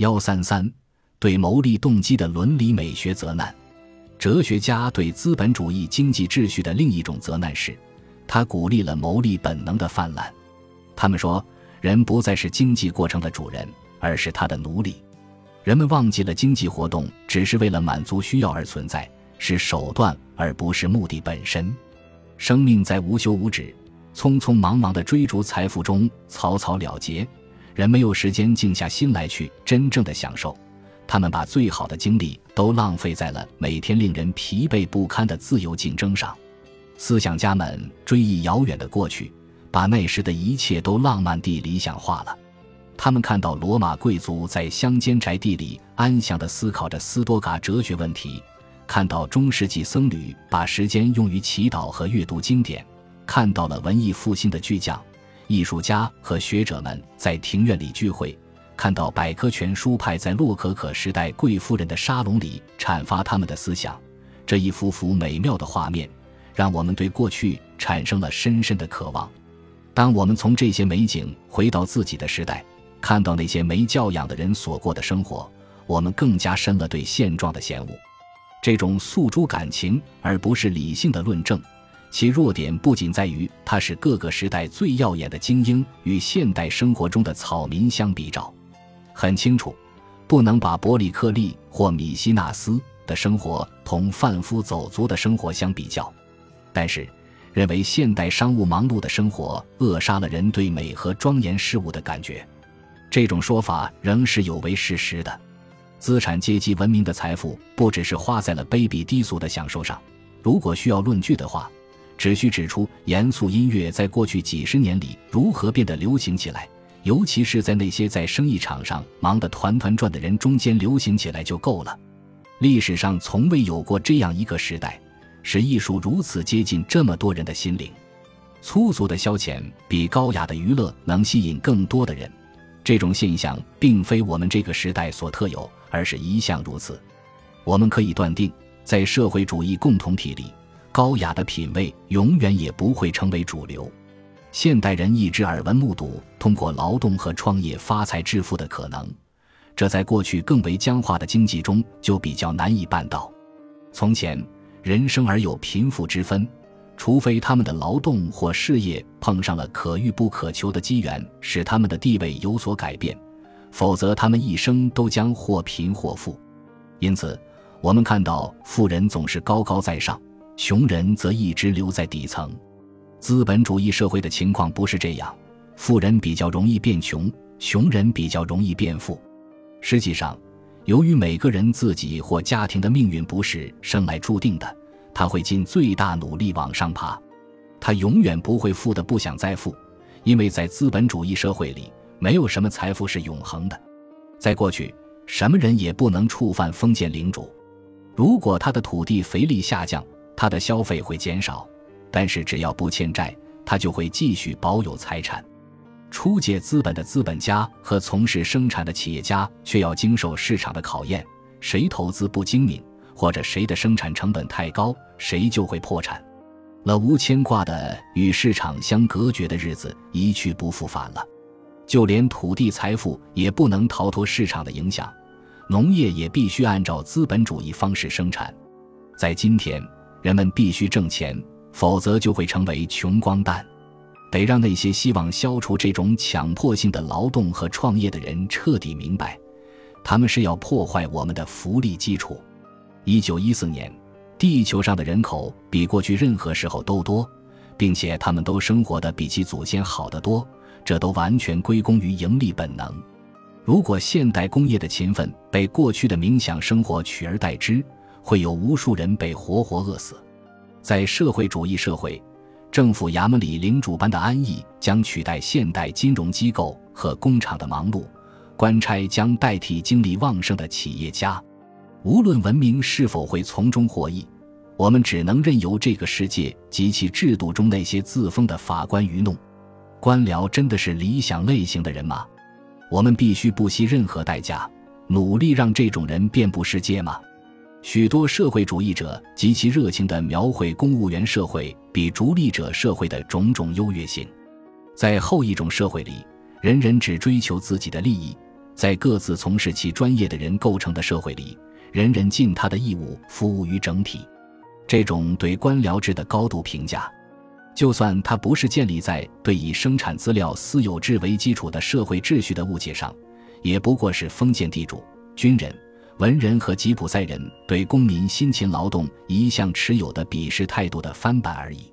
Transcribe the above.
幺三三，对牟利动机的伦理美学责难。哲学家对资本主义经济秩序的另一种责难是，他鼓励了牟利本能的泛滥。他们说，人不再是经济过程的主人，而是他的奴隶。人们忘记了经济活动只是为了满足需要而存在，是手段而不是目的本身。生命在无休无止、匆匆忙忙的追逐财富中草草了结，人没有时间静下心来去真正的享受。他们把最好的精力都浪费在了每天令人疲惫不堪的自由竞争上。思想家们追忆遥远的过去，把那时的一切都浪漫地理想化了。他们看到罗马贵族在乡间宅地里安详地思考着斯多噶哲学问题，看到中世纪僧侣把时间用于祈祷和阅读经典，看到了文艺复兴的巨匠、艺术家和学者们在庭院里聚会。看到百科全书派在洛可可时代贵夫人的沙龙里阐发他们的思想，这一幅幅美妙的画面，让我们对过去产生了深深的渴望。当我们从这些美景回到自己的时代，看到那些没教养的人所过的生活，我们更加深了对现状的嫌恶。这种诉诸感情而不是理性的论证，其弱点不仅在于它是各个时代最耀眼的精英与现代生活中的草民相比照。很清楚，不能把伯里克利或米西纳斯的生活同贩夫走卒的生活相比较，但是，认为现代商务忙碌的生活扼杀了人对美和庄严事物的感觉，这种说法仍是有违事实的。资产阶级文明的财富不只是花在了卑鄙低俗的享受上。如果需要论据的话，只需指出严肃音乐在过去几十年里如何变得流行起来。尤其是在那些在生意场上忙得团团转的人中间流行起来就够了。历史上从未有过这样一个时代，使艺术如此接近这么多人的心灵。粗俗的消遣比高雅的娱乐能吸引更多的人。这种现象并非我们这个时代所特有，而是一向如此。我们可以断定，在社会主义共同体里，高雅的品味永远也不会成为主流。现代人一直耳闻目睹通过劳动和创业发财致富的可能，这在过去更为僵化的经济中就比较难以办到。从前，人生而有贫富之分，除非他们的劳动或事业碰上了可遇不可求的机缘，使他们的地位有所改变，否则他们一生都将或贫或富。因此，我们看到富人总是高高在上，穷人则一直留在底层。资本主义社会的情况不是这样，富人比较容易变穷，穷人比较容易变富。实际上，由于每个人自己或家庭的命运不是生来注定的，他会尽最大努力往上爬。他永远不会富的不想再富，因为在资本主义社会里，没有什么财富是永恒的。在过去，什么人也不能触犯封建领主。如果他的土地肥力下降，他的消费会减少。但是只要不欠债，他就会继续保有财产。出借资本的资本家和从事生产的企业家却要经受市场的考验。谁投资不精明，或者谁的生产成本太高，谁就会破产。了无牵挂的与市场相隔绝的日子一去不复返了。就连土地财富也不能逃脱市场的影响，农业也必须按照资本主义方式生产。在今天，人们必须挣钱。否则就会成为穷光蛋，得让那些希望消除这种强迫性的劳动和创业的人彻底明白，他们是要破坏我们的福利基础。一九一四年，地球上的人口比过去任何时候都多，并且他们都生活的比其祖先好得多，这都完全归功于盈利本能。如果现代工业的勤奋被过去的冥想生活取而代之，会有无数人被活活饿死。在社会主义社会，政府衙门里领主般的安逸将取代现代金融机构和工厂的忙碌，官差将代替精力旺盛的企业家。无论文明是否会从中获益，我们只能任由这个世界及其制度中那些自封的法官愚弄。官僚真的是理想类型的人吗？我们必须不惜任何代价，努力让这种人遍布世界吗？许多社会主义者极其热情地描绘公务员社会比逐利者社会的种种优越性。在后一种社会里，人人只追求自己的利益，在各自从事其专业的人构成的社会里，人人尽他的义务服务于整体。这种对官僚制的高度评价，就算它不是建立在对以生产资料私有制为基础的社会秩序的误解上，也不过是封建地主、军人、文人和吉普赛人对公民辛勤劳动一向持有的鄙视态度的翻版而已。